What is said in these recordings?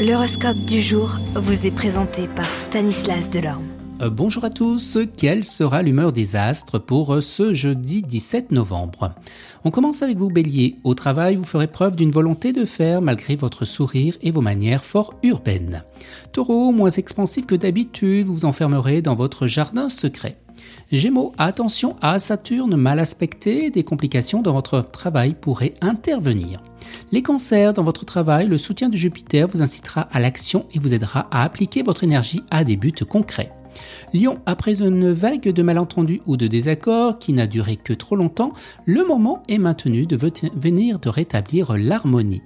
L'horoscope du jour vous est présenté par Stanislas Delorme. Euh, bonjour à tous, quelle sera l'humeur des astres pour euh, ce jeudi 17 novembre? On commence avec vous bélier. Au travail, vous ferez preuve d'une volonté de faire malgré votre sourire et vos manières fort urbaines. Taureau, moins expansif que d'habitude, vous vous enfermerez dans votre jardin secret. Gémeaux, attention à Saturne mal aspecté, des complications dans votre travail pourraient intervenir. Les cancers dans votre travail, le soutien de Jupiter vous incitera à l'action et vous aidera à appliquer votre énergie à des buts concrets. Lion, après une vague de malentendus ou de désaccords qui n'a duré que trop longtemps, le moment est maintenu de venir de rétablir l'harmonie.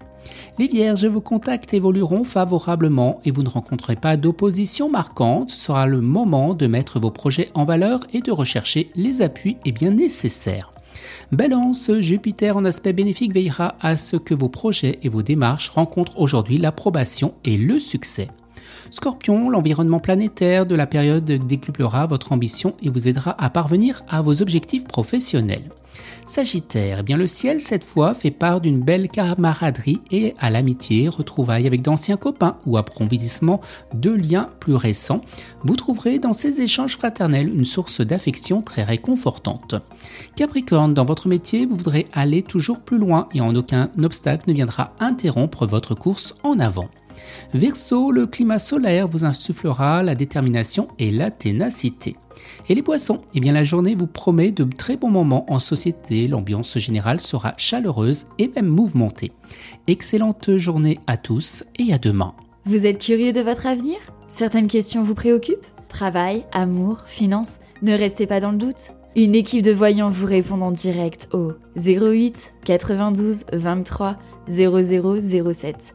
Les vierges, vos contacts évolueront favorablement et vous ne rencontrerez pas d'opposition marquante. Ce sera le moment de mettre vos projets en valeur et de rechercher les appuis et bien nécessaires. Balance, Jupiter en aspect bénéfique veillera à ce que vos projets et vos démarches rencontrent aujourd'hui l'approbation et le succès. Scorpion, l'environnement planétaire de la période décuplera votre ambition et vous aidera à parvenir à vos objectifs professionnels. Sagittaire, eh bien le ciel cette fois fait part d'une belle camaraderie et à l'amitié, retrouvailles avec d'anciens copains ou approfondissement de liens plus récents. Vous trouverez dans ces échanges fraternels une source d'affection très réconfortante. Capricorne, dans votre métier, vous voudrez aller toujours plus loin et en aucun obstacle ne viendra interrompre votre course en avant. Verseau, le climat solaire vous insufflera la détermination et la ténacité. Et les poissons, eh bien la journée vous promet de très bons moments en société, l'ambiance générale sera chaleureuse et même mouvementée. Excellente journée à tous et à demain. Vous êtes curieux de votre avenir? Certaines questions vous préoccupent? Travail, amour, finances? Ne restez pas dans le doute. Une équipe de voyants vous répond en direct au 08 92 23 0007.